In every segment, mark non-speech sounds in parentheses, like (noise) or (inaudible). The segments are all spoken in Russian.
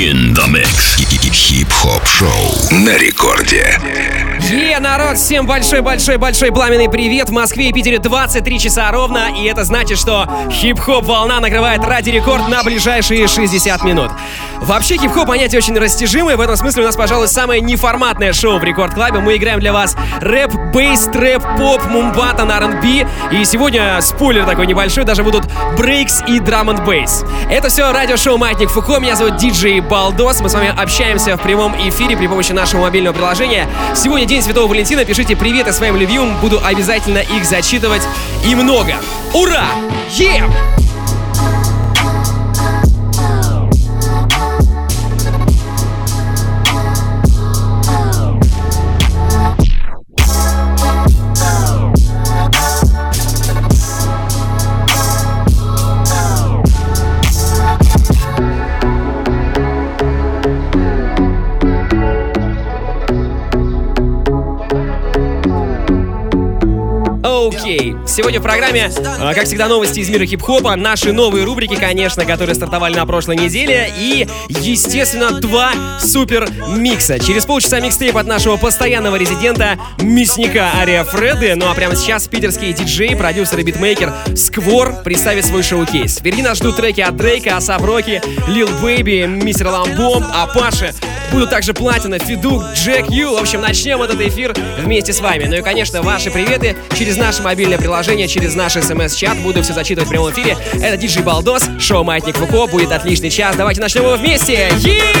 In the mix. Хип-хоп шоу на рекорде. Е, народ, всем большой-большой-большой пламенный привет. В Москве и Питере 23 часа ровно, и это значит, что хип-хоп волна накрывает радио Рекорд на ближайшие 60 минут. Вообще, хип-хоп понятие очень растяжимое, в этом смысле у нас, пожалуй, самое неформатное шоу в Рекорд Клабе. Мы играем для вас рэп, bass, трэп, поп, мумбатон, R&B, и сегодня, спойлер такой небольшой, даже будут брейкс и драм н бейс. Это все радиошоу Маятник Фуко, меня зовут Диджей Балдос, мы с вами общаемся в прямом эфире при помощи нашего мобильного приложения. Сегодня День Святого Валентина, пишите приветы своим любимым, буду обязательно их зачитывать и много. Ура! Е! Yeah! Сегодня в программе, а, как всегда, новости из мира хип-хопа, наши новые рубрики, конечно, которые стартовали на прошлой неделе, и, естественно, два супер микса. Через полчаса микстейп от нашего постоянного резидента, мясника Ария Фреды. Ну а прямо сейчас питерский диджей, продюсер и битмейкер Сквор представит свой шоу-кейс. Впереди нас ждут треки от Дрейка, A$AP Rocky, Lil Baby, Мистер Ламбом, Apashe. Будут также Платина, Feduk, Jack Ü. В общем, начнем этот эфир вместе с вами. Ну и, конечно, ваши приветы через наше мобильное приложение, через наш смс-чат. Буду все зачитывать в прямом эфире. Это диджей Балдос, шоу Маятник Фуко. Будет отличный час. Давайте начнем его вместе. Yeah!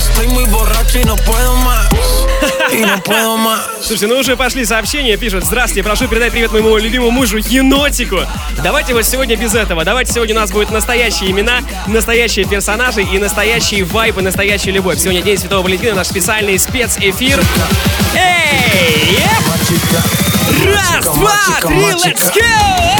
Estoy muy borracho y no puedo más. (laughs) Слушайте, ну уже пошли сообщения, пишут. Здравствуйте, прошу передать привет моему любимому мужу Енотику Давайте вот сегодня без этого. Давайте сегодня у нас будут настоящие имена Настоящие персонажи и настоящие вайпы Настоящая любовь. Сегодня День Святого Валентина, наш специальный спецэфир. Эй! Раз, два, три, let's go!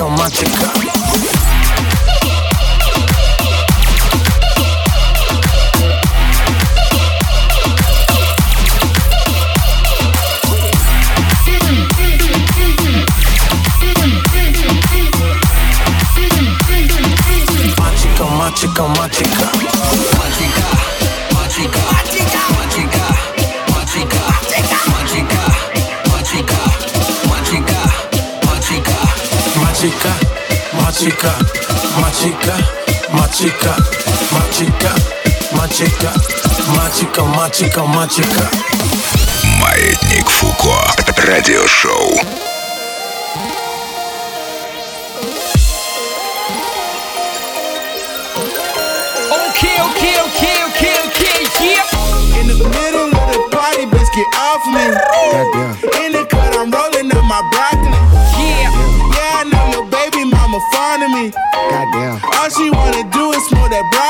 automática. chica, más chica, más chica, más chica, más chica, más chica, más chica, más chica. Маятник Фуко. Радиошоу. Okay, okay, okay, okay, okay, yeah. In the middle of the party, bitch, get off me. Goddamn. In the cut, I'm rolling up my broccoli. She wanna do is smoke that broccoli.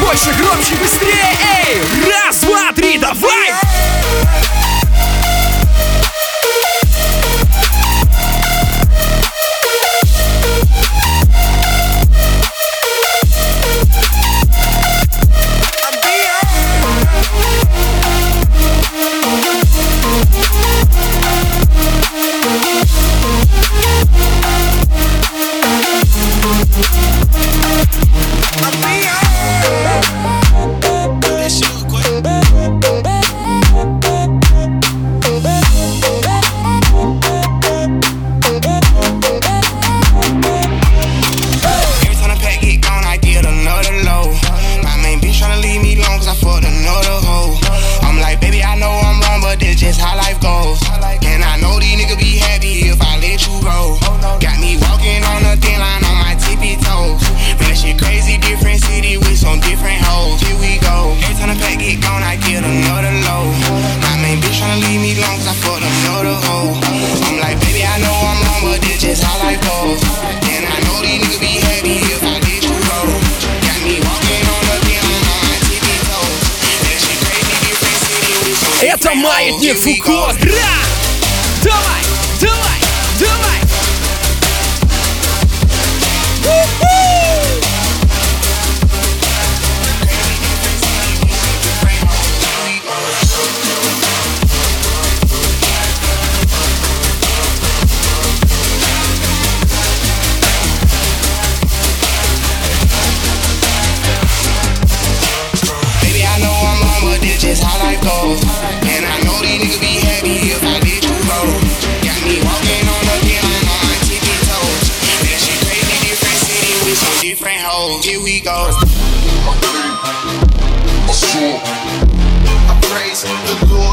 Больше, громче, быстрее. Эй, раз, два, три, давай! Here we go. I praise the Lord,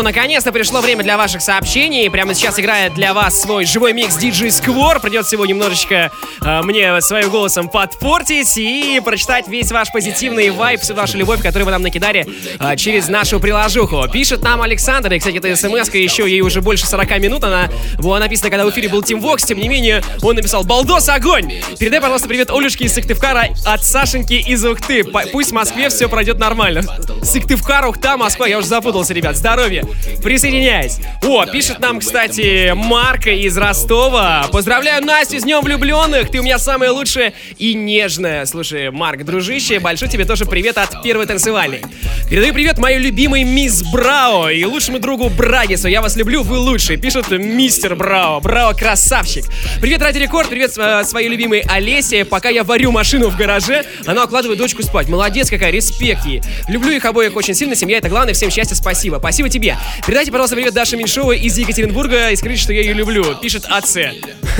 что, наконец-то пришло время для ваших сообщений. Прямо сейчас играет для вас свой живой микс DJ Square. Придется его немножечко мне своим голосом подпортить и прочитать весь ваш позитивный вайб, всю вашу любовь, которую вы нам накидали э, через нашу приложуху. Пишет нам Александр, и, кстати, эта смс еще, ей уже больше 40 минут, она была написана, когда в эфире был Тим Вокс, тем не менее, он написал «Балдос, огонь!» Передай, пожалуйста, привет Олюшке из Сыктывкара от Сашеньки из Ухты. Пусть в Москве все пройдет нормально. Сыктывкар, Ухта, Москва, я уже запутался, ребят. Здоровья. Присоединяйся. О, пишет нам, кстати, Марка из Ростова. Поздравляю Настю с Днем Влюбленных. Ты у меня самая лучшая и нежная. Слушай, Марк, дружище, большой тебе тоже привет от первой танцевальной. Передаю привет моей любимой мисс Брао и лучшему другу Брагису. Я вас люблю, вы лучшие. Пишет мистер Брао. Брао красавчик. Привет, Ради Рекорд. Привет э, своей любимой Олесе. Пока я варю машину в гараже, она укладывает дочку спать. Молодец какая, респект ей. Люблю их обоих очень сильно. Семья это главное. Всем счастья, спасибо. Спасибо тебе. Передайте, пожалуйста, привет Даше Меньшовой из Екатеринбурга и скажите, что я ее люблю. Пишет АЦ.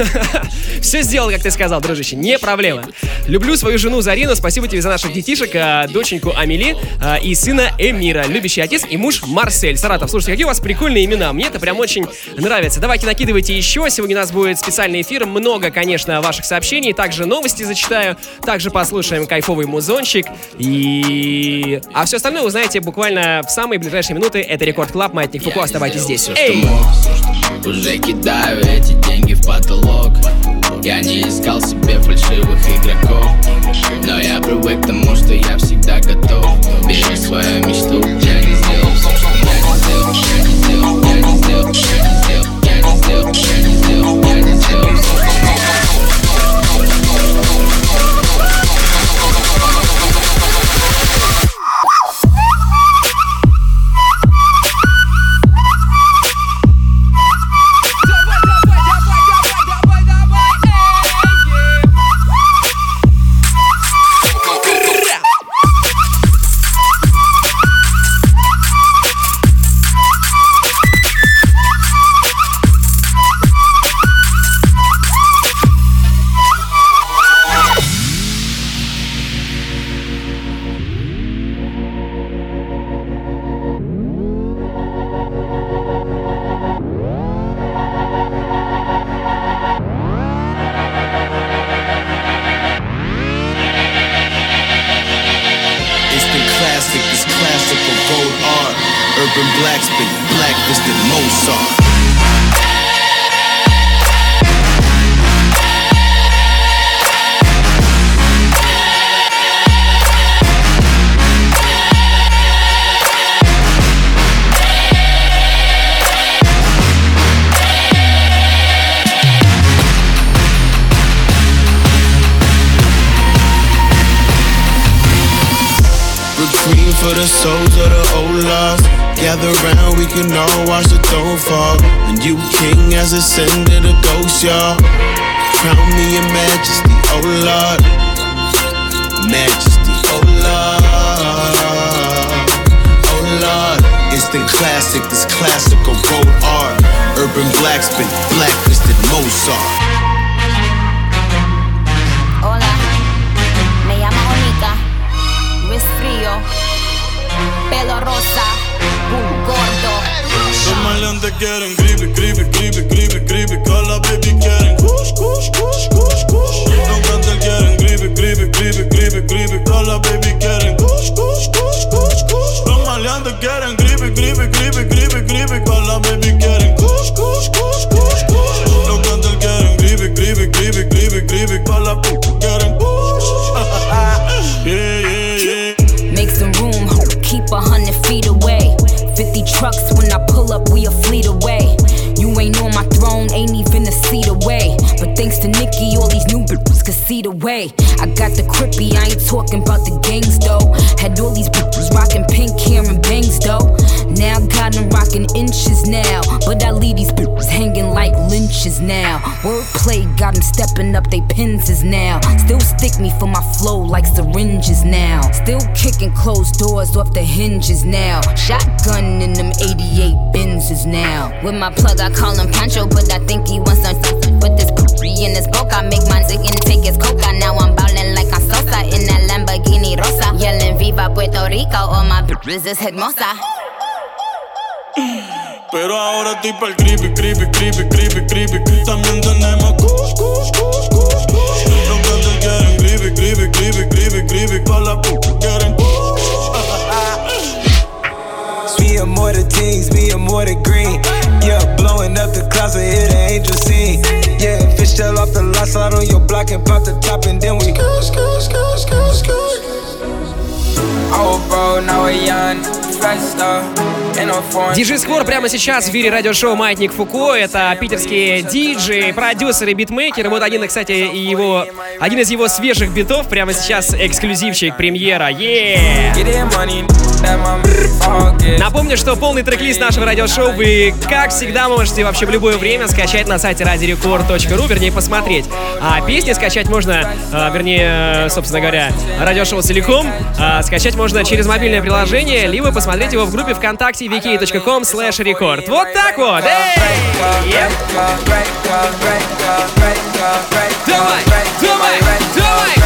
(laughs) Все сделал, как ты сказал, дружище. Не проблема. Люблю свою жену Зарину. Спасибо тебе за наших детишек, а, доченьку Амели а, и сына Эмира. Любящий отец и муж Марсель. Саратов, слушайте, какие у вас прикольные имена. Мне это прям очень нравится. Давайте накидывайте еще. Сегодня у нас будет специальный эфир. Много, конечно, ваших сообщений. Также новости зачитаю. Также послушаем кайфовый музончик. И... А все остальное узнаете буквально в самые ближайшие минуты. Это Рекорд Клаб, Маятник Фуко. Оставайтесь здесь. Эй! Уже кидаю эти деньги в потолок Я не искал себе фальшивых игроков. Но я привык к тому, что я всегда готов. Бери свою мечту Я не сделал все, что я не сделал Я не сделал, я не сделал, Urban black spin, black Mozart. For the souls of the old lost. Gather round, we can all watch the throne fall. And you king has ascended a ghost, y'all. Crown me in majesty, oh Lord. Majesty, oh Lord. Oh Lord. Instant classic, this classical gold art. Urban black spin, black Mozart. Pelo rosa. Los maleantes quieren gripe, gripe, gripe, gripe, gripe. Que la baby quieren kush, kush, kush, kush, kush. Los cantantes quieren gripe, gripe, gripe, gripe, gripe. Que la baby quieren kush, kush, kush, kush, kush. Los maleantes quieren gripe, gripe, gripe, gripe, gripe. Que la baby quieren way. I got the crippy, I ain't talking about the gangs though. Had all these bitches rocking pink hair and bangs though. Now got them rocking inches now. But I leave these bitches hanging like lynches now. Wordplay got them stepping up they pins now. Still stick me for my flow like syringes now. Still kicking closed doors off the hinges now. Shotgun in them 88 Benzes now. With my plug, I call him Pancho, but I think he wants some with this poopy in his boca. I make mine sick and take his coca. Now I'm ballin' like I'm Sosa in that Lamborghini Rosa. Yelling Viva Puerto Rico, all my bitches is hermosa. Pero ahora estoy pa'l creepy, creepy, creepy, creepy, creepy. También tenemos kush, kush, kush, kush, kush. Los cantantes quieren creepy, creepy, creepy, creepy, creepy. Pa' la p quieren kush. Me and more the teens, me and more the green. Yeah, blowing up the I hear the angel sing. Yeah, fish tail off the lot, slide on your block and pop the top, and then we skirt, skirt, skirt, skirt, skirt. Oh, bro, now a young star. Диджей Сквор прямо сейчас в эфире радиошоу «Маятник Фуко». Это питерские диджи, продюсеры, битмейкеры. Вот один, кстати, и его, один из его свежих битов прямо сейчас эксклюзивчик, премьера. Е! Напомню, что полный трек-лист нашего радиошоу вы, как всегда, можете вообще в любое время скачать на сайте radiorecord.ru, вернее, посмотреть. А песни скачать можно, а, вернее, собственно говоря, радиошоу целиком, а, скачать можно через мобильное приложение, либо посмотреть его в группе ВКонтакте vk.com slash record. Вот так вот! Эй! Давай, давай, давай!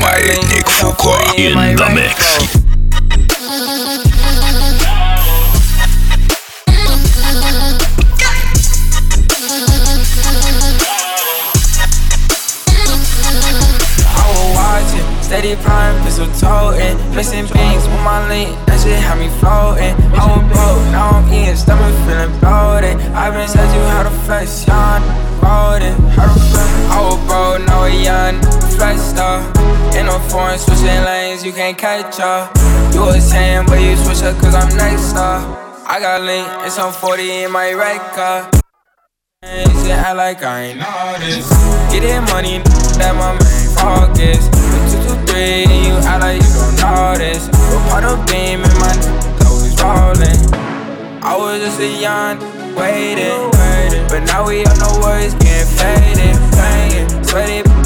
Маятник Fuqua in the mix. Steady prime, pistol toting. missing beans with my link, that shit had me floating. I was broke, now I'm eating, stomach feeling bloated. I've been told you how to flex, yawn, rolling. I was broke, now a young flexed up. In a foreign, switching lanes, you can't catch up. You was saying, but you switch up, cause I'm next star. I got link and some 40 in my red car. Shit, act like I ain't know this. Getting money, that my main focus. Two, two, three, and you act like you don't this. But part of beam in my always rolling. I was just a young, waiting, But now we all know words getting faded, playing. Sweaty,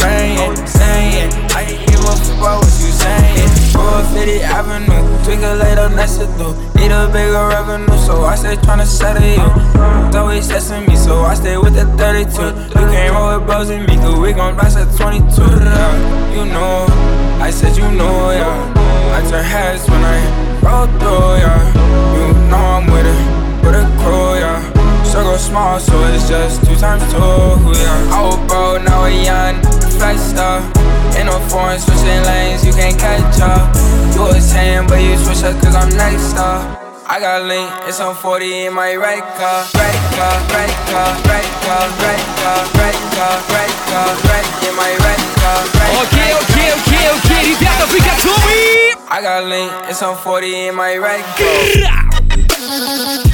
praying, saying, I can give a fuck about what you saying. Roll 50 Avenue, twinkle later next to do. Need a bigger revenue, so I stay tryna settle you. Always testing me, so I stay with the 32. You can't roll with bros with me, cause we gon' blast at 22. Yeah. You know, I said you know, yeah. I turn heads when I roll through, yeah. You know I'm with it, with a crew, yeah. Circle small, so it's just two times two, yeah. Was broke, now a young, flex star. Ain't no foreign switching lanes, you can't catch up. You a 10, but you switch up cause I'm next up. I got link, it's on 40 in my right car, right car, right car, right car, right car, right car, right car, right in my right car. Right Окей, окей, окей, окей, ребята, вы готовы? I got link, it's on 40 in my right car.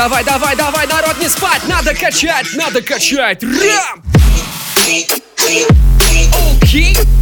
Давай, давай, давай, народ, не спать! Надо качать, надо качать! Рам! Окей! Ву!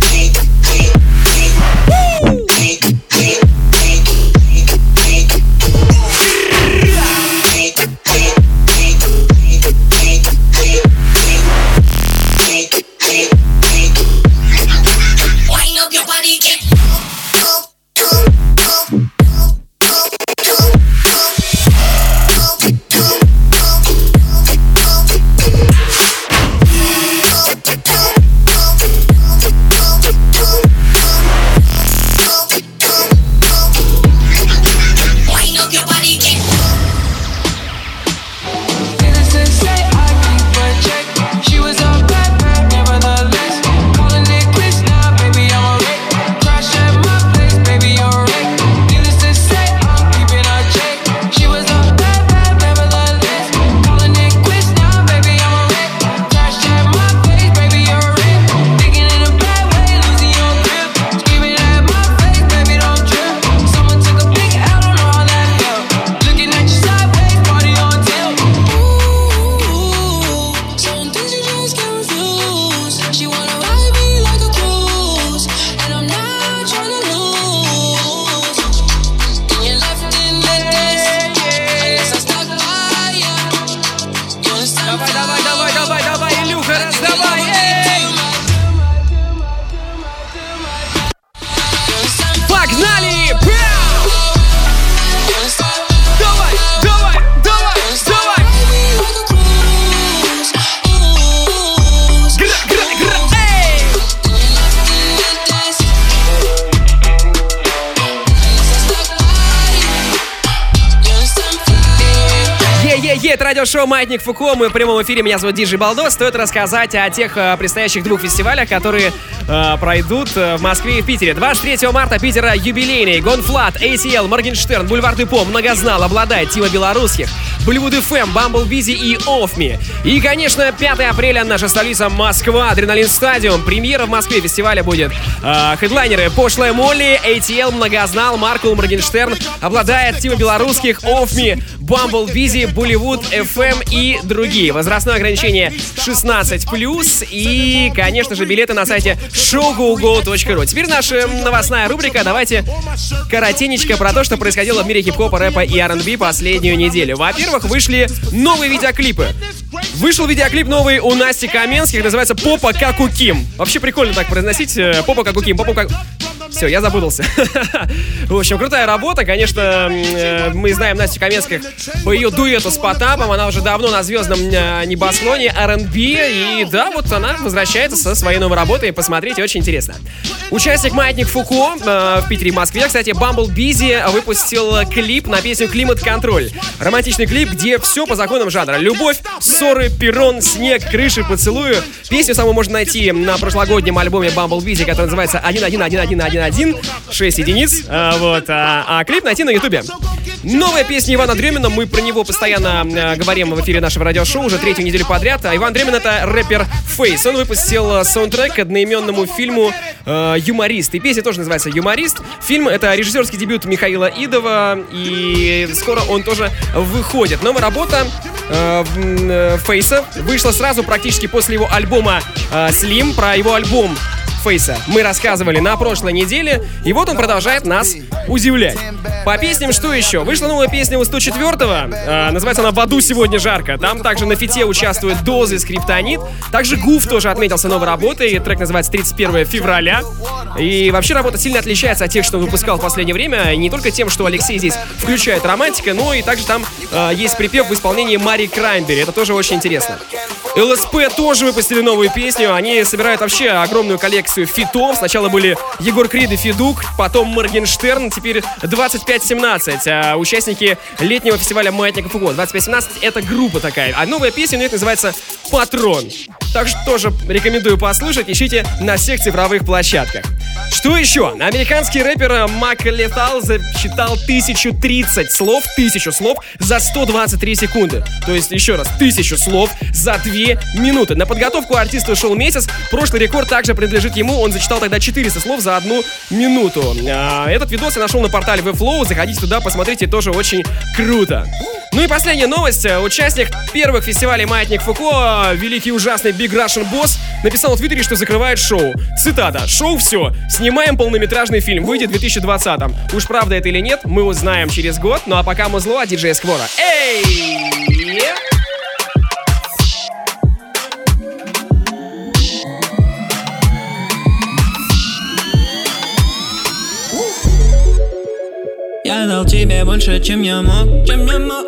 «Маятник Фуко». Мы в прямом эфире. Меня зовут Диджей Балдос. Стоит рассказать о тех э, предстоящих двух фестивалях, которые э, пройдут э, в Москве и в Питере. 23 марта Питер, Юбилейный. Gone.Fludd, ATL, Моргенштерн, Бульвар Депо, Многознал, Обладает, Тима Белорусских, Bollywood FM, Bumble Beezy и Offmi. И, конечно, 5 апреля наша столица Москва, Адреналин Стадиум. Премьера в Москве фестиваля будет. Э, хедлайнеры Пошлая Молли, ATL, Многознал, Markul, Моргенштерн, Обладает, Тима Белорусских, Offmi, Bumble Beezy, Bollywood FM и другие. Возрастное ограничение 16+, и, конечно же, билеты на сайте showgogo.ru. Теперь наша новостная рубрика. Давайте коротенечко про то, что происходило в мире хип-хопа, рэпа и R&B последнюю неделю. Во-первых, вышли новые видеоклипы. Вышел видеоклип новый у Насти Каменских, называется «Попа как у Ким». Вообще прикольно так произносить, э, «Попа как у Ким», «Попа как...» Все, я запутался. (laughs) В общем, крутая работа. Конечно, э, мы знаем Настю Каменских по ее дуэту с Потапом. Она уже давно на звездном э, небосклоне R&B. И да, вот она возвращается со своей новой работой. Посмотрите, очень интересно. Участник Маятник Фуко э, в Питере и Москве, кстати, Bumble Busy выпустил клип на песню «Климат Контроль». Романтичный клип, где все по законам жанра. Любовь, ссоры, перрон, снег, крыши, поцелую. Песню саму можно найти на прошлогоднем альбоме Bumble Busy, который называется 1111111 1, 6 единиц. А, вот, а, а клип найти на ютубе. Новая песня Ивана Дремина, мы про него постоянно э, говорим в эфире нашего радиошоу уже третью неделю подряд. А Иван Дремин это рэпер Фейс. Он выпустил э, саундтрек к одноименному фильму э, «Юморист». И песня тоже называется «Юморист». Фильм — это режиссерский дебют Михаила Идова, и скоро он тоже выходит. Новая работа э, Фейса вышла сразу практически после его альбома э, «Слим». Про его альбом Фейса мы рассказывали на прошлой неделе, и вот он продолжает нас удивлять. По песням что еще? Вышла новая песня у 104-го, э, называется она «В аду сегодня жарко». Там также на фите участвует Дозы, Скриптонит. Также Гуф тоже отметился новой работой, трек называется «31 февраля». И вообще работа сильно отличается от тех, что он выпускал в последнее время, не только тем, что Алексей здесь включает романтика, но и также там э, есть припев в исполнении Мари Краймбери. Это тоже очень интересно. ЛСП тоже выпустили новую песню. Они собирают вообще огромную коллекцию фитов. Сначала были Егор Крид и Федук, потом Моргенштерн, теперь 2517. А участники летнего фестиваля Маятников и год. 2517 это группа такая. А новая песня у них называется Патрон. Так что тоже рекомендую послушать. Ищите на всех цифровых площадках. Что еще? Американский рэпер Мак Летал засчитал 1030 слов, 1000 слов за 123 секунды. То есть, еще раз, 1000 слов за 2 минуты. На подготовку артиста ушел месяц. Прошлый рекорд также принадлежит ему. Он зачитал тогда 400 слов за одну минуту. А, этот видос я нашел на портале Webflow. Заходите туда, посмотрите, тоже очень круто. Ну и последняя новость. Участник первых фестивалей «Маятник Фуко», великий ужасный Big Russian Boss, написал в Твиттере, что закрывает шоу. Цитата. «Шоу все. Снимаем полнометражный фильм. Выйдет в 2020-м. Уж правда это или нет, мы узнаем через год. Ну а пока музло от диджея Сквора. Эй! Я дал тебе больше, чем я мог, чем я мог.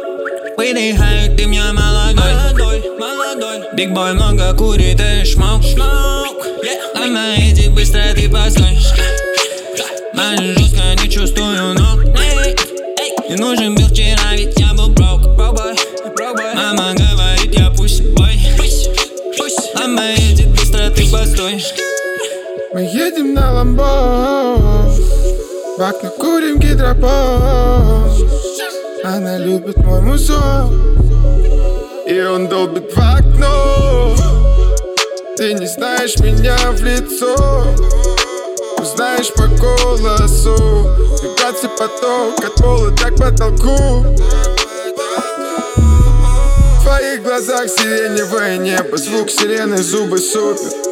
Выдыхаю, ты меня молодой, молодой, молодой. Биг бой много курит и шмок, шмок yeah. На эти быстро ты постой. Мажу жестко, не чувствую ног. Не нужен был вчера, ведь я был boy. Мама говорит, я пусть бой. Ламбо едет быстро, ты постой. Мы едем на ламбо В окна курим гидропон Она любит мой мусор И он долбит в окно. Ты не знаешь меня в лицо Узнаешь по голосу. Вибрация поток от пола так потолку В твоих глазах сиреневое небо Звук сирены, зубы супер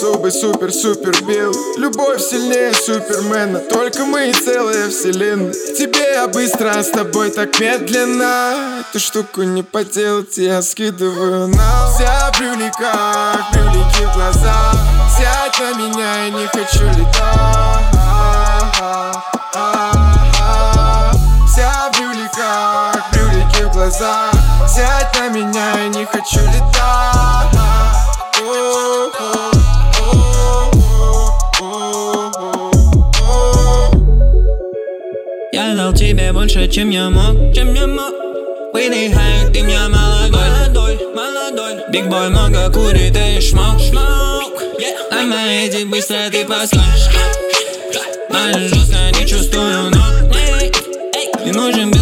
Зубы супер-супер белые Любовь сильнее супермена. Только мы и целая вселенная. Тебе я быстро, а с тобой так медленно. Эту штуку не поделать, я скидываю на Вся в брюликах, брюлики в глазах Сядь на меня, я не хочу летать. Вся в брюликах, брюлики в глазах Сядь на меня, я не хочу летать Я дал тебе больше, чем я мог, чем я мог. Выдыхаю, ты меня молодой, молодой, молодой. Биг бой много курит и шмок, шмок. На эти быстро ты постой Мажу жестко, не чувствую ног. Не нужен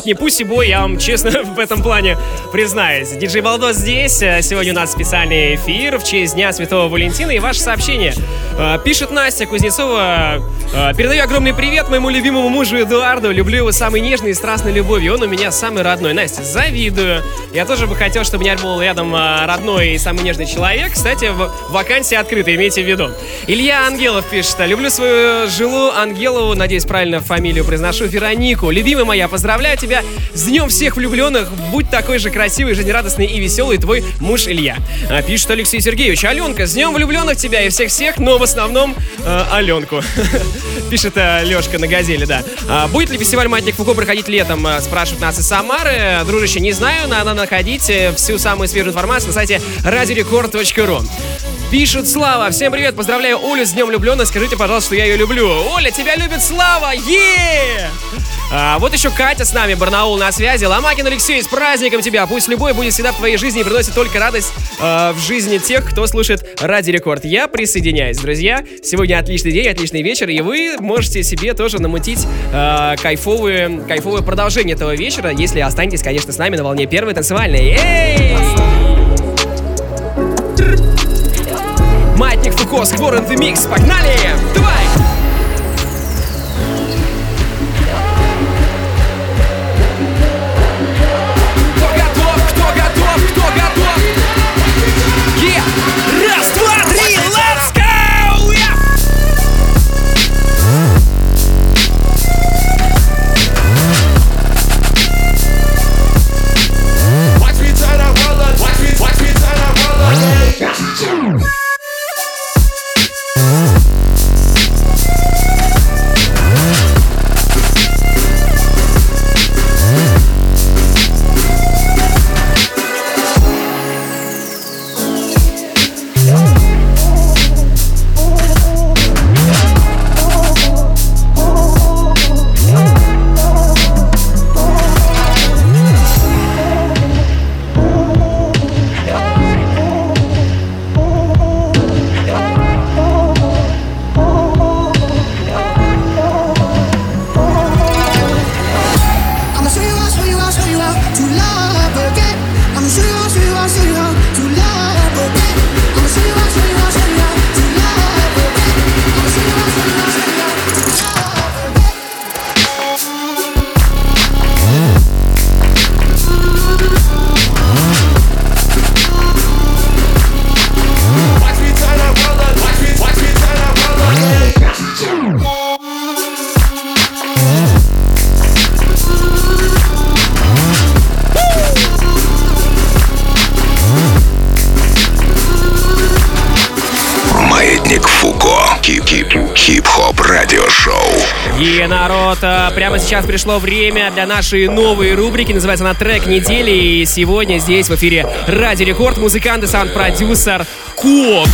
вот не пусть бой, я вам честно (laughs) в этом плане признаюсь. Диджей Балдос здесь. Э, Сегодня у нас специальный эфир в честь Дня Святого Валентина и ваше сообщение. Э, Пишет Настя Кузнецова. э, Передаю огромный привет моему любимому мужу Эдуарду. Люблю его самой нежной и страстной любовью. Он у меня самый родной. Настя, завидую. Я тоже бы хотел, чтобы у меня был рядом э, родной и самый нежный человек. Кстати, в- вакансия открыта, имейте в виду. Илья Ангелов пишет. Люблю свою жилу Ангелову, надеюсь, правильно фамилию произношу, Веронику. Любимая моя, поздравляю тебя с Днем всех влюбленных. Будь такой же красивый, жизнерадостный и веселый твой муж Илья. А, Пишет Алексей Сергеевич. Аленка, с Днем влюбленных тебя и всех-всех, но в основном э, Аленку. (laughs) Пишет э, Лешка на газели, да. А, Будет ли фестиваль «Маятник Фуко» проходить летом, спрашивают нас из Самары. Дружище, не знаю, надо находить э, всю самую свежую информацию на сайте radiorecord.ru. Пишет Слава. Всем привет, поздравляю Олю с Днем влюбленных. Скажите, пожалуйста, что я ее люблю. Оля, тебя любит Слава! е А, вот еще Катя с нами, Барнаул на связи. Ломакин Алексей, с праздником тебя! Пусть любой будет всегда в твоей жизни и приносит только радость э, в жизни тех, кто слушает Ради Рекорд. Я присоединяюсь, друзья. Сегодня отличный день, отличный вечер, и вы можете себе тоже намутить э, кайфовые, кайфовое продолжение этого вечера, если останетесь, конечно, с нами на волне первой танцевальной. Эй! Маятник Фуко, Сквор the Mix. Погнали! Давай! 耶！И, народ, а, прямо сейчас пришло время для нашей новой рубрики. Называется она «Трек недели». И сегодня здесь в эфире Ради Рекорд музыкант и саунд-продюсер Кок.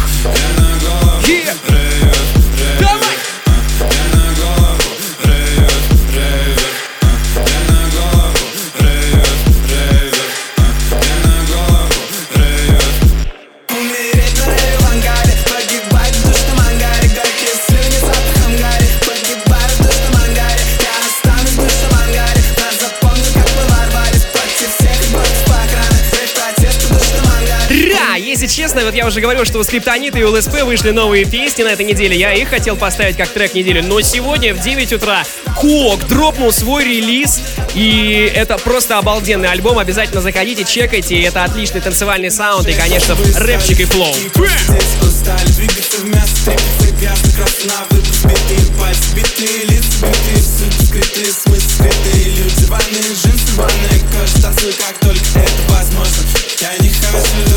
Я уже говорил, что у Скриптонита и у ЛСП вышли новые песни на этой неделе. Я их хотел поставить как трек недели. Но сегодня в 9 утра Кок дропнул свой релиз. И это просто обалденный альбом. Обязательно заходите, чекайте. Это отличный танцевальный саунд и, конечно, рэпчик и флоу. Люди, ванные джинсы Ванная кожа, танцую как только это возможно Я не хочу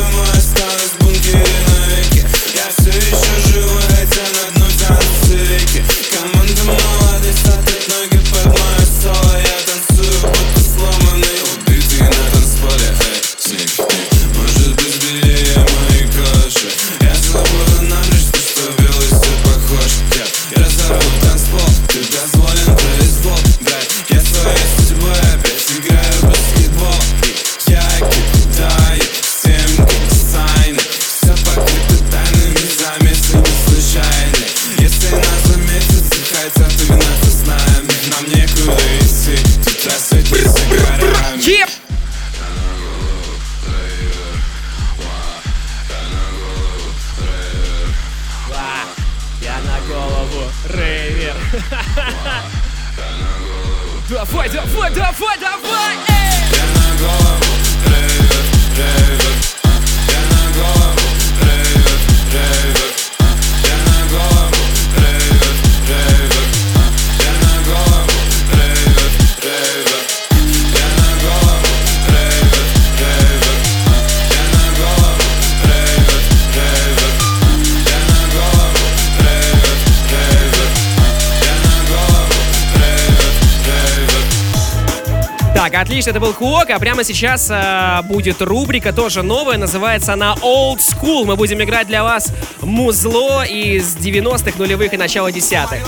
отлично, это был Хуок, а прямо сейчас э, будет рубрика тоже новая, называется она Old School. Мы будем играть для вас музло из 90-х, нулевых и начала десятых.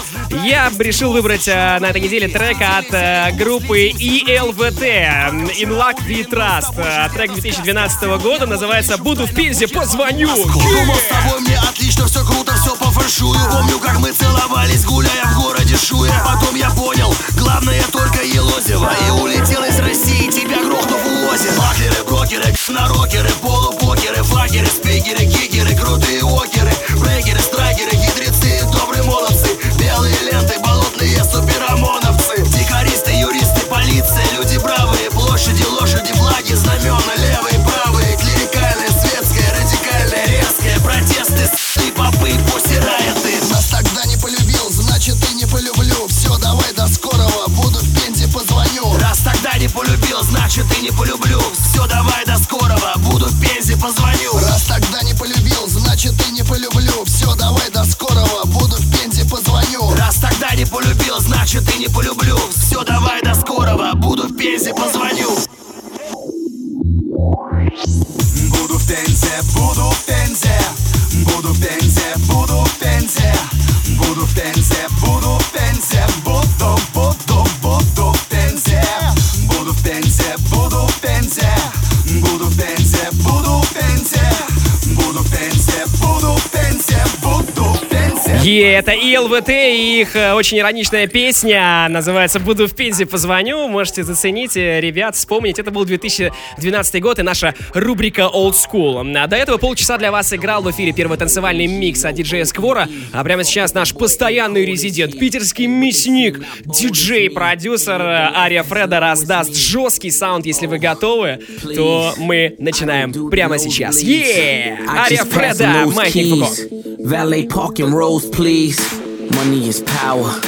Я решил выбрать э, на этой неделе трек от э, группы ELVT In Luck We Trust. Э, трек 2012 года называется «Буду в Пензе, позвоню». Думал с тобой мне отлично, все круто, все по фэншую Помню, как мы целовались, гуляя в городе Шуя Потом я понял, главное только Елозева И улетел из России, тебя озеро Маклеры, брокеры, на рокеры, полупокеры Факеры, спикеры, кикеры, крутые океры Брейкеры, страйкеры, хитрецы, добрые молодцы Белые ленты, болотные суперомоновцы Дикаристы, юристы, полиция, люди бравые Площади, лошади, флаги, знамена, левые, правые Клерикальная, светская, радикальная, резкая Протесты, с***ы, попы, посирая ты. Нас тогда не полюбил, значит и не полюблю. Все, давай до скорого, буду в Пензе, позвоню. Раз тогда не полюбил, значит и не полюблю Пензе Е, это ИЛВТ и их э, очень ироничная песня называется «Буду в Пензе, позвоню». Можете заценить, э, ребят, вспомнить. Это был 2012 год и наша рубрика Old School. А до этого полчаса для вас играл в эфире первый танцевальный микс от диджея Сквора. А прямо сейчас наш постоянный резидент, питерский мясник, диджей-продюсер э, Ария Фреда раздаст жесткий саунд. Если вы готовы, то мы начинаем прямо сейчас. I Ария Фреда, Маятник Фуко. keys. Valet parking rolls, please. Money is power.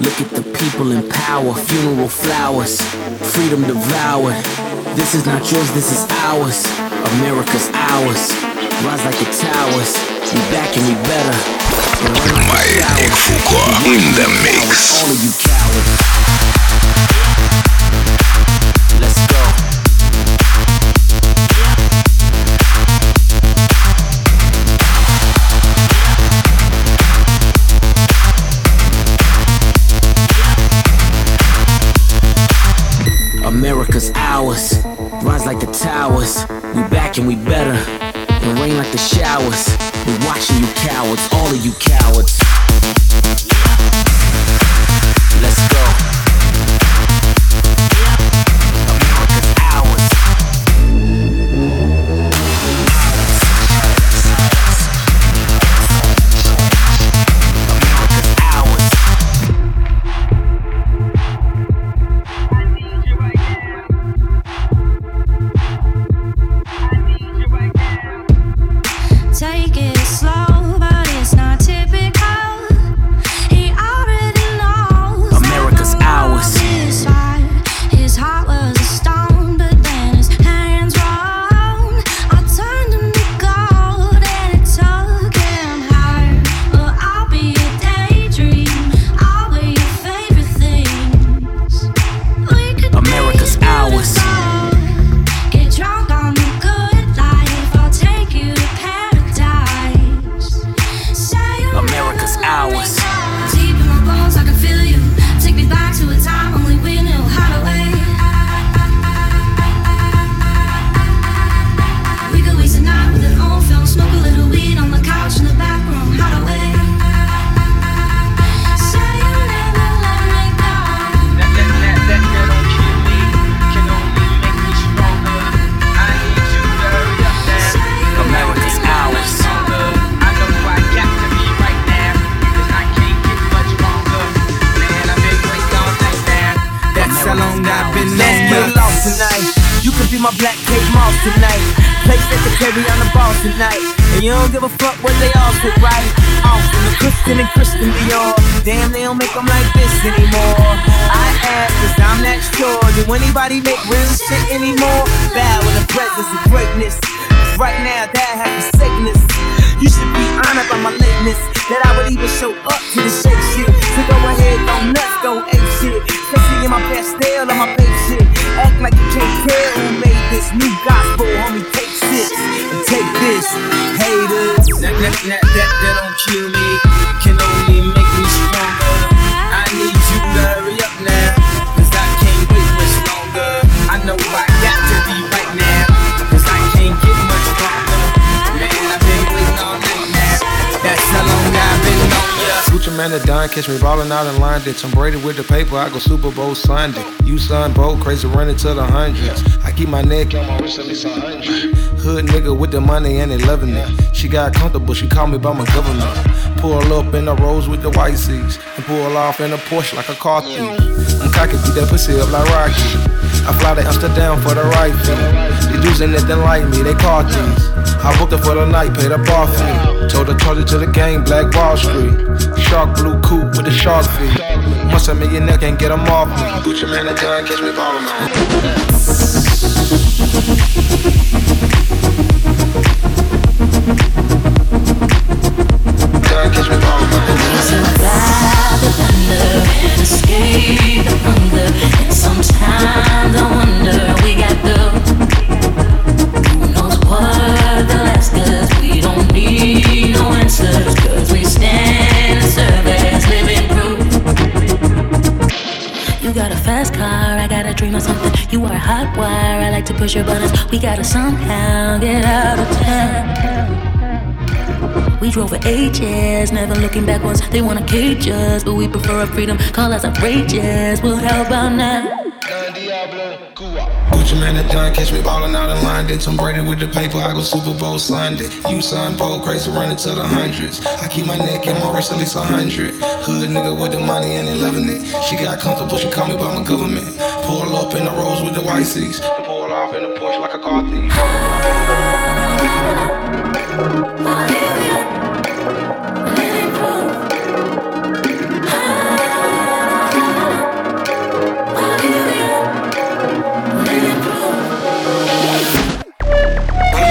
Look at the people in power. Funeral flowers. Freedom devoured. This is not yours, this is ours. America's ours. Rise like the towers. We back and we better. Маятник Фуко in the mix. All of you cowards. America's ours. Rise like the towers. We back and we better. And rain like the showers. We watching you cowards, all of you cowards. Let's go. Don't make them like this anymore. I ask, cause I'm not sure. Do anybody make real shit anymore? Bow in the presence of greatness. right now, that has the sickness. You should be honored by my lateness. That I would even show up to the shake shit. So go ahead, go nuts, go ape shit. Especially in my pastel on my babe shit. act like you can't tell who made this new gospel. Homie, take six and take this, haters. That, that, that, that, that don't kill me, can only make me man the Don, catch me ballin' out in London. Tom Brady with the paper, I go Super Bowl Sunday. You son Bo, crazy running to the hundreds. I keep my neck on my wrist a hundred. Hood nigga with the money and they loving it. She got comfortable, she called me by my government. Pull up in the rose with the white seats. And pull off in a Porsche like a car thief. I'm cocky, beat that pussy up like Rocky. I fly to Amsterdam for the right The dudes in it didn't like me, they caught these. I booked her for the night, paid a bar fee. Told her, charge it to the game, Black Wall Street. Shark blue coupe with the shark feet. Must have millionaire can't get them off me. Gucci man, that John catch me ballin' John catch me Escape the hunger, and sometimes dream something. You are a hot wire, I like to push your buttons. We gotta somehow get out of town. We drove for ages, never looking backwards. They wanna cage us, but we prefer our freedom. Call us outrageous. Well, how about now? Gucci man, that John catch me ballin' out in London. Tom Brady with the paper, I go Super Bowl Sunday. You son Bo, crazy running to the hundreds. I keep my neck and my wrist at least a hundred. Hood nigga with the money and they loving it. She got comfortable, she call me by my government. Pull up in the rose with the white seats. Pull off in the Porsche like a car thief.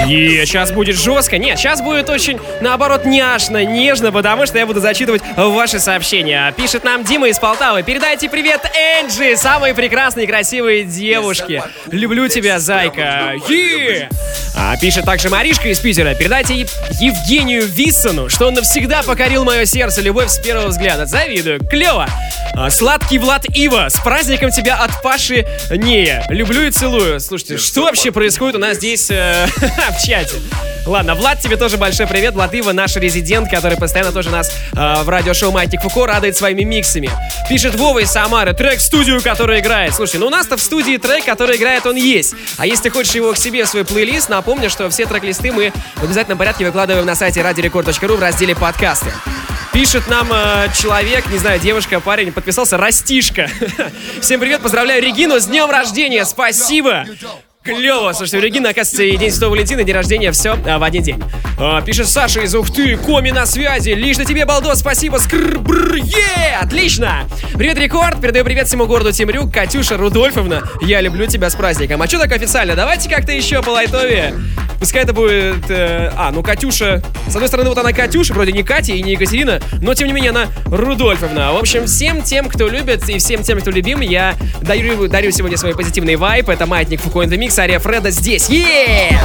И сейчас будет жестко. Нет, сейчас будет очень, наоборот, няшно, нежно, потому что я буду зачитывать ваши сообщения. Пишет нам Дима из Полтавы. Передайте привет Энджи, самые прекрасные и красивые девушки. Люблю тебя, зайка. Е! А, пишет также Маришка из Питера. Передайте Ев- Евгению Виссону, что он навсегда покорил мое сердце. Любовь с первого взгляда. Завидую. Клево. А, сладкий Влад Ива. С праздником тебя от Паши Нея. Люблю и целую. Слушайте, что вообще происходит у нас здесь э, (laughs) чате? Ладно, Влад, тебе тоже большой привет. Влад Ива, наш резидент, который постоянно тоже нас э, в радиошоу Маятник Фуко радует своими миксами. Пишет Вова из Самары, трек в студию, который играет. Слушай, ну у нас-то в студии трек, который играет, он есть. А если хочешь его к себе в свой плейлист, напомню, что все трек-листы мы в обязательном порядке выкладываем на сайте radiorecord.ru в разделе подкасты. Пишет нам э, человек, не знаю, девушка, парень, подписался Растишка. (laughs) Всем привет, поздравляю Регину с днем рождения, спасибо! Клево, слушайте, у Регины, оказывается, и день Святого Валентина, и день рождения, все в один день. А, пишет Саша из Ухты, Коми на связи, лично тебе, балдос, спасибо, скр бр е отлично! Привет, Рекорд, передаю привет всему городу Темрюк, Катюша Рудольфовна, я люблю тебя с праздником. А что так официально? Давайте как-то еще по лайтове. Пускай это будет... э, а, ну Катюша... С одной стороны, вот она Катюша, вроде не Катя и не Екатерина, но тем не менее она Рудольфовна. В общем, всем тем, кто любит и всем тем, кто любим, я дарю, дарю сегодня свой позитивный вайп. Это Маятник Фуко in the Mix, Ария Фреда здесь. е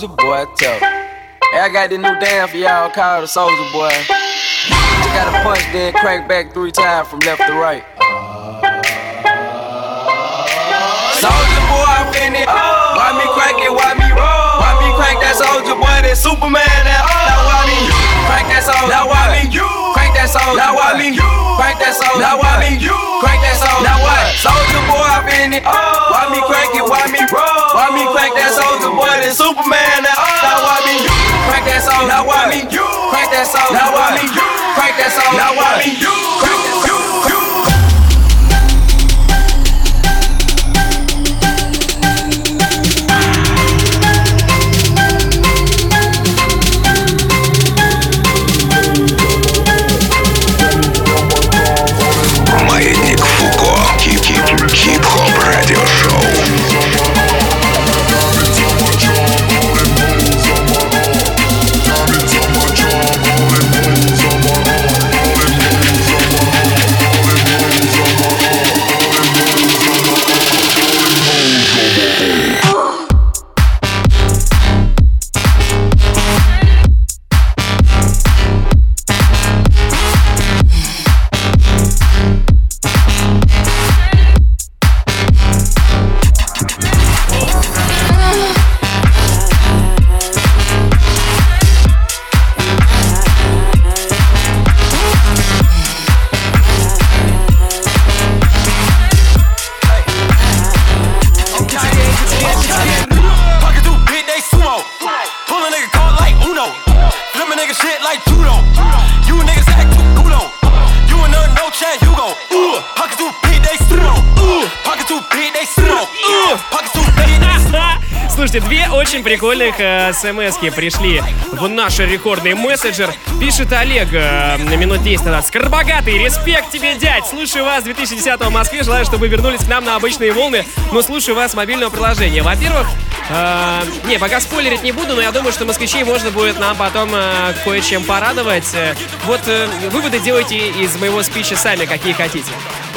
Soldier boy, tough. Hey, I got this new dance for y'all called the Soldier Boy. You gotta punch, then crank back three times from left to right. Soldier boy, I'm finna. Why me crank it? Why me roll? Why me crank that soldier boy? That Superman. That now why me crank that soldier? Now why me crank soul. Now I me. Crank that soul. Now I me. Crank that soul. Now what? Soldier boy, I been it. Oh. Why me crank it? Why me roll? Why me crank that soldier boy? Then Superman. Now, oh. now I me. Crank that soul. Now I me. Crank that soul. Now I me. Crank that soul. Now I me. Crank that soul. Э, смс-ки пришли в наш рекордный мессенджер. Пишет Олег э, на минут 10 назад. Скоробогатый, респект тебе, дядь! Слушаю вас 2010 в Москве. Желаю, чтобы вы вернулись к нам на обычные волны, но слушаю вас с мобильного приложения. Во-первых, э, не, пока спойлерить не буду, но я думаю, что москвичей можно будет нам потом э, кое-чем порадовать. Э, Вот э, выводы делайте из моего спича сами, какие хотите.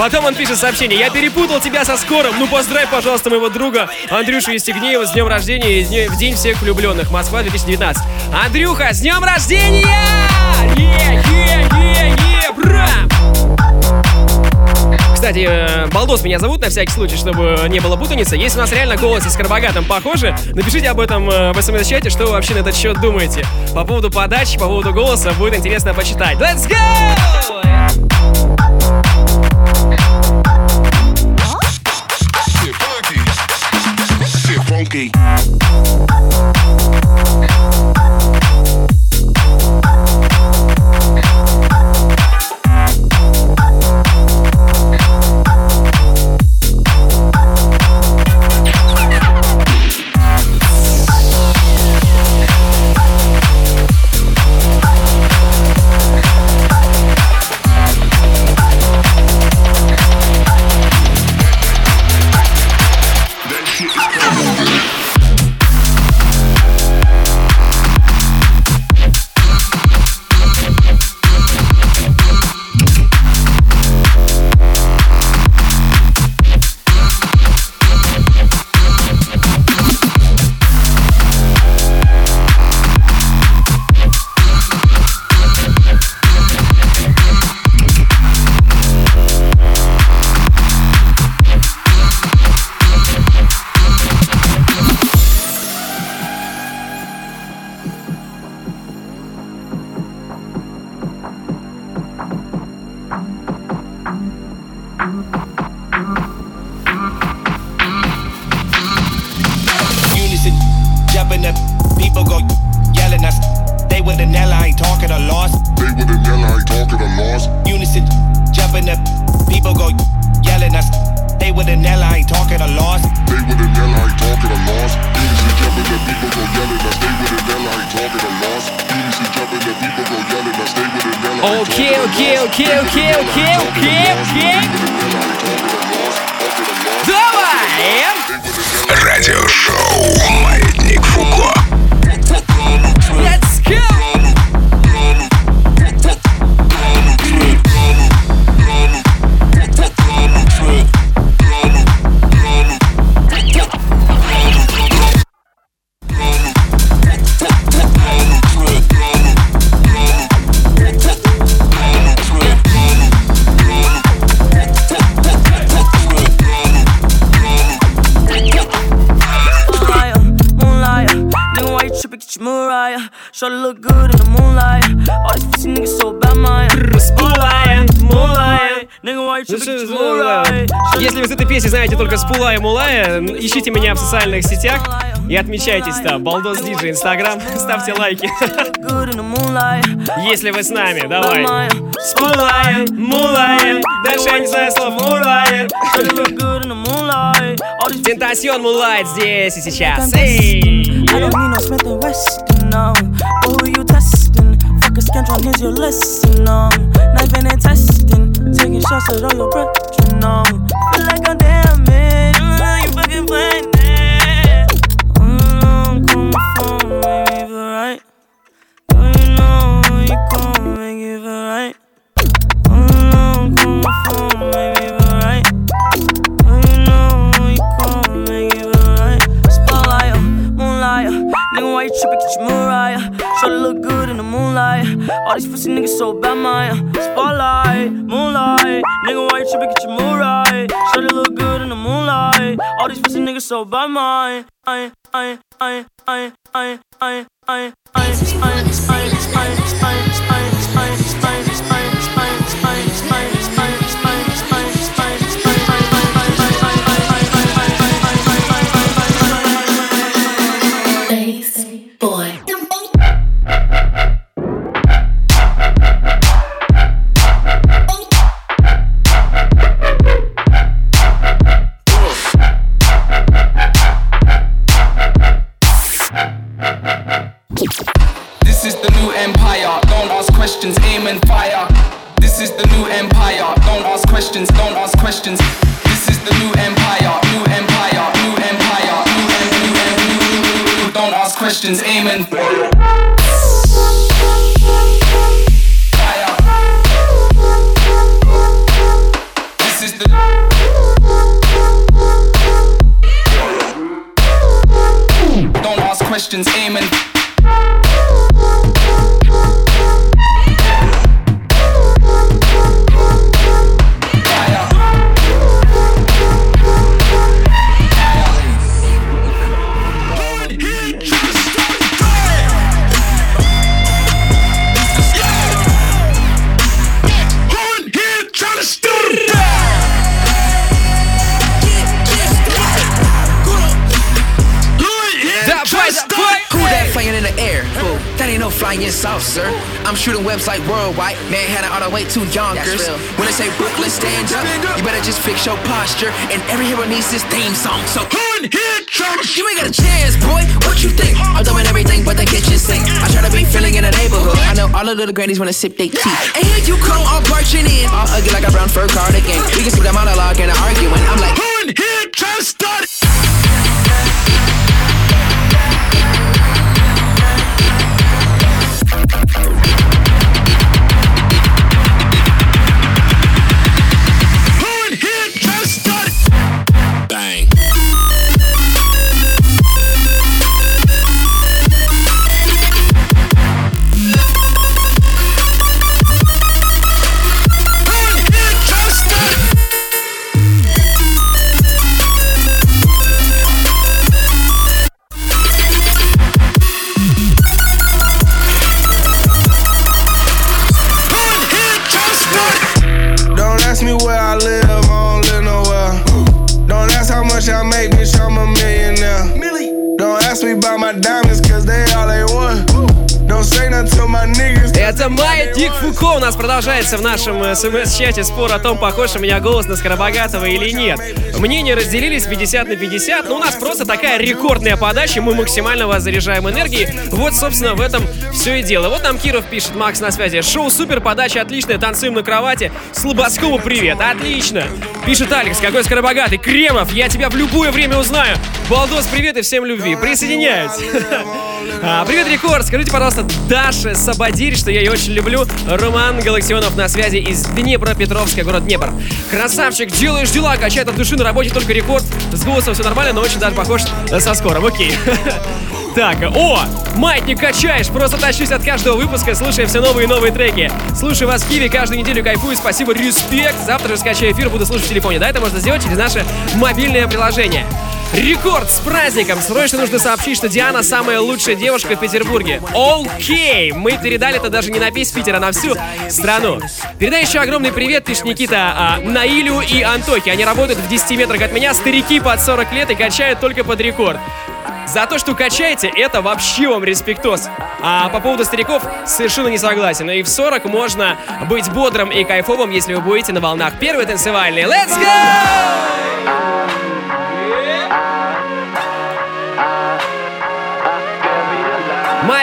Потом он пишет сообщение. Я перепутал тебя со скором. Ну поздравь, пожалуйста, моего друга Андрюшу Евстигнеева с днем рождения и с днё- в день всех влюбленных. Москва 2019. Андрюха, с днем рождения! Е, е, е, е, бра! Кстати, э, Балдос меня зовут на всякий случай, чтобы не было путаницы. Если у нас реально голос с Карбогатом похожи, напишите об этом э, в смс-чате, что вы вообще на этот счет думаете. По поводу подачи, по поводу голоса будет интересно почитать. Let's go! Ski. Окей, окей, окей, окей, окей, окей, окей. Давай! Радиошоу и Мулая, ищите меня в социальных сетях и отмечайтесь там. Балдос Диджи, Инстаграм, ставьте лайки. Если вы с нами, давай. Спулая, Мулая, дальше я не знаю слов, these Тентасион Мулайт здесь и сейчас. Эй! I here's your lesson, no. Knife and testing, taking shots at all your brethren, no. All these pussy niggas so bad, my spotlight, moonlight, nigga, why you tripping? Get your Mariah. Try to look good in the moonlight. All these pussy niggas so bad, my. I, I, I, I, I, I, I, I, I, Boy. Christians aiming for questions Webs like worldwide. Manhattan all the way to Yonkers. When they say Brooklyn, stand up. You better just fix your posture. And every hero needs his theme song. So come here, You ain't got a chance, boy. What you think? I'm doing everything but the kitchen sink. I try to be feeling in the neighborhood. I know all the little grannies wanna sip their tea. And here you come, all barging in. All ugly like a brown fur cardigan. We can skip the monologue and arguing. I'm like, come here, try about my diamonds, Это Маятник Фуко у нас продолжается в нашем смс-чате спор о том, похож у меня голос на Скоробогатого или нет. Мнения разделились 50 на 50, но у нас просто такая рекордная подача, мы максимально вас заряжаем энергией. Вот, собственно, в этом все и дело. Вот нам Киров пишет, Макс на связи. Шоу супер, подача отличная, танцуем на кровати. Слободскову привет, отлично. Пишет Алекс, какой Скоробогатый. Кремов, я тебя в любое время узнаю. Балдос, привет и всем любви. Присоединяюсь. (laughs) А, Привет, Рекорд! Скажите, пожалуйста, Даше Сабадирь, что я ее очень люблю. Роман Галактионов на связи из Днепропетровска, город Днепр. Красавчик, делаешь дела, качает от души на работе только Рекорд. С голосом все нормально, но очень даже похож со скором. Окей. (laughs) Так, о, маятник качаешь, просто тащусь от каждого выпуска, слушая все новые и новые треки. Слушаю вас в Киеве каждую неделю, кайфую, спасибо, респект. Завтра же скачаю эфир, буду слушать в телефоне. Да, это можно сделать через наше мобильное приложение. Рекорд с праздником! Срочно нужно сообщить, что Диана самая лучшая девушка в Петербурге. Окей! Мы передали это даже не на весь Питер, а на всю страну. Передай еще огромный привет, пишет Никита, а, Наилю и Антохе. Они работают в 10 метрах от меня, старики под 40 лет и качают только под рекорд. За то, что качаете, это вообще вам респектос. А по поводу стариков совершенно не согласен. И в 40 можно быть бодрым и кайфовым, если вы будете на волнах. Первый танцевальный. Let's go!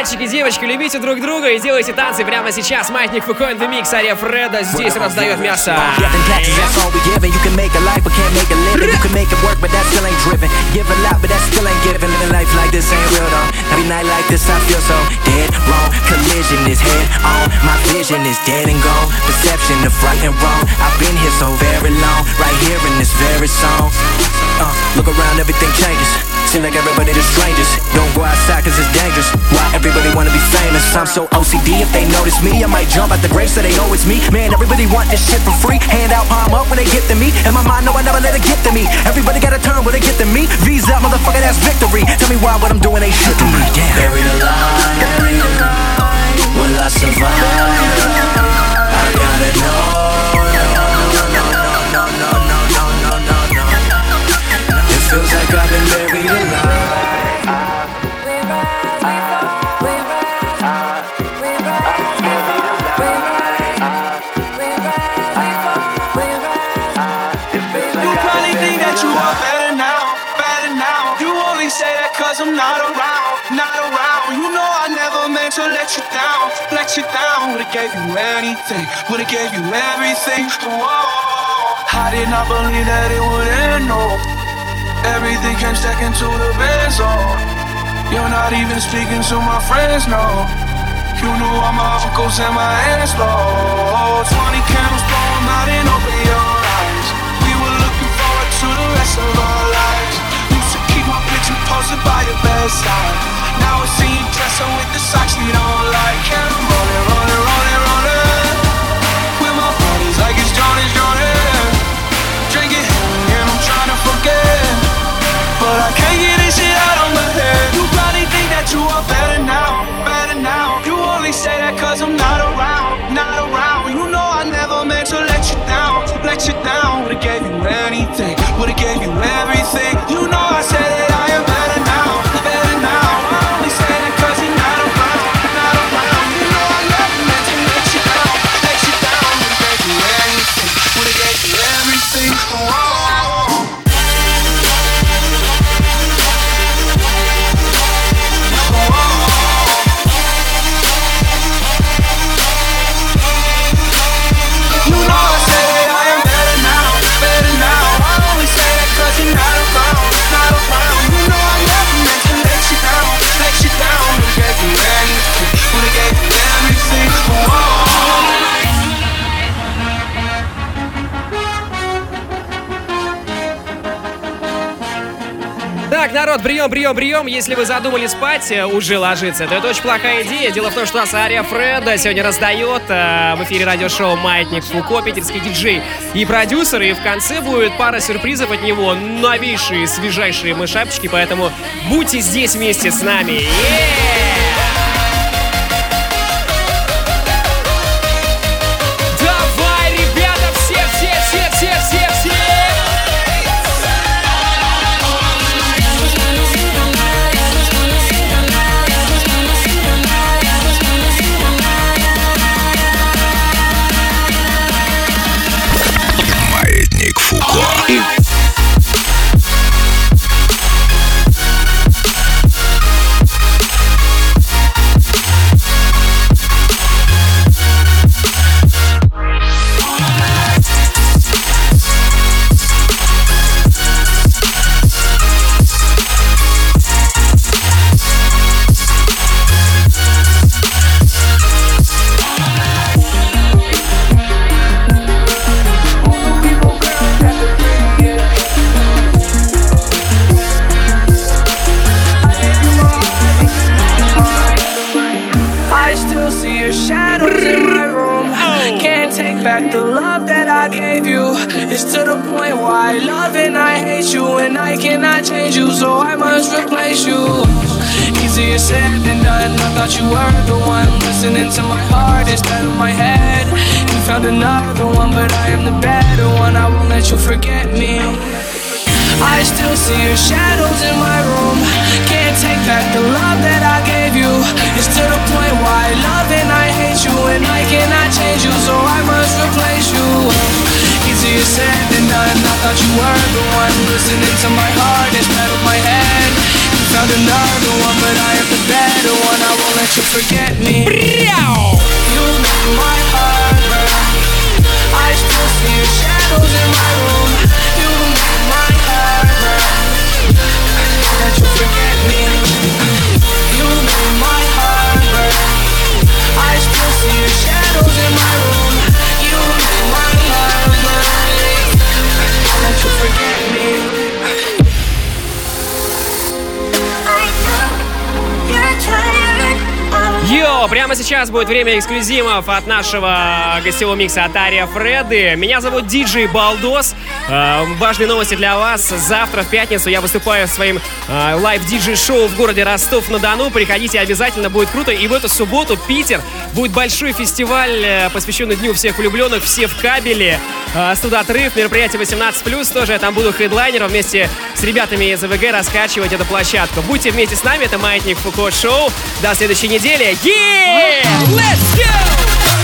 Мальчики, девочки, любите друг друга и делайте танцы прямо сейчас. Маятник Фуко in the Mix, Ария Фреда здесь раздает мясо. Every night like this, I feel so dead wrong. Collision is head on. My vision is dead and gone. Perception of right and wrong. I've been here so very long. Right here in this very song. Uh, look around, everything changes. Seem like everybody just strangers. Don't go outside cause it's dangerous. Why everybody wanna be famous? I'm so OCD if they notice me. I might jump out the grave so they know it's me. Man, everybody want this shit for free. Hand out, palm up when they get to me. In my mind, no, I never let it get to me. Everybody got a turn when they get to me. Visa, motherfucker, that's victory. Tell me why what I'm doing ain't shit to me. Damn. Will I survive? I gotta know. Feels like I've been buried alive. You probably think that you are better now, better now. You only say that I'm not around, not around. You know I never meant to let you down, let you down. Would've gave you anything, would've gave you everything. Whoa. I did not believe that it would end, no. Everything came second to the best, oh. You're not even speaking to my friends, no. You knew all my uncles and my aunts, Lord. 20 candles blowing out and open your eyes. We were looking forward to the rest of our lives. Used to keep my picture posted by your bedside. Now I see you dressing with the socks you don't like. And I'm rolling, rolling, rolling, rolling. With my buddies like it's Johnny, Johnny. Drinking and I'm trying to forget. But I can't get this shit out my head. You probably think that you are better now, better now. You only say that cause I'm not народ, прием, прием, прием. Если вы задумали спать, э, уже ложиться, то это очень плохая идея. Дело в том, что нас Ария Фреда сегодня раздает э, в эфире радиошоу «Маятник Фуко», питерский диджей и продюсер. И в конце будет пара сюрпризов от него, новейшие, свежайшие мы шапочки, поэтому будьте здесь вместе с нами. Yeah! one listening to my heart has battled my head. You found another one, but I am the better one. I won't let you forget me. You made my heart burn. I still see your shadows in my room. You made my прямо сейчас будет время эксклюзивов от нашего гостевого микса Атария Фреды. Меня зовут Диджей Балдос. А, важные новости для вас. Завтра, в пятницу, я выступаю своим э, а, live-диджей-шоу в городе Ростов-на-Дону. Приходите обязательно, будет круто. И в эту субботу Питер будет большой фестиваль, э, посвященный Дню всех влюбленных, все в кабеле. А, э, студотрыв, мероприятие 18+, тоже я там буду хедлайнером вместе с ребятами из АВГ раскачивать эту площадку. Будьте вместе с нами, это Маятник Фуко Шоу. До следующей недели. Yeah! Let's go!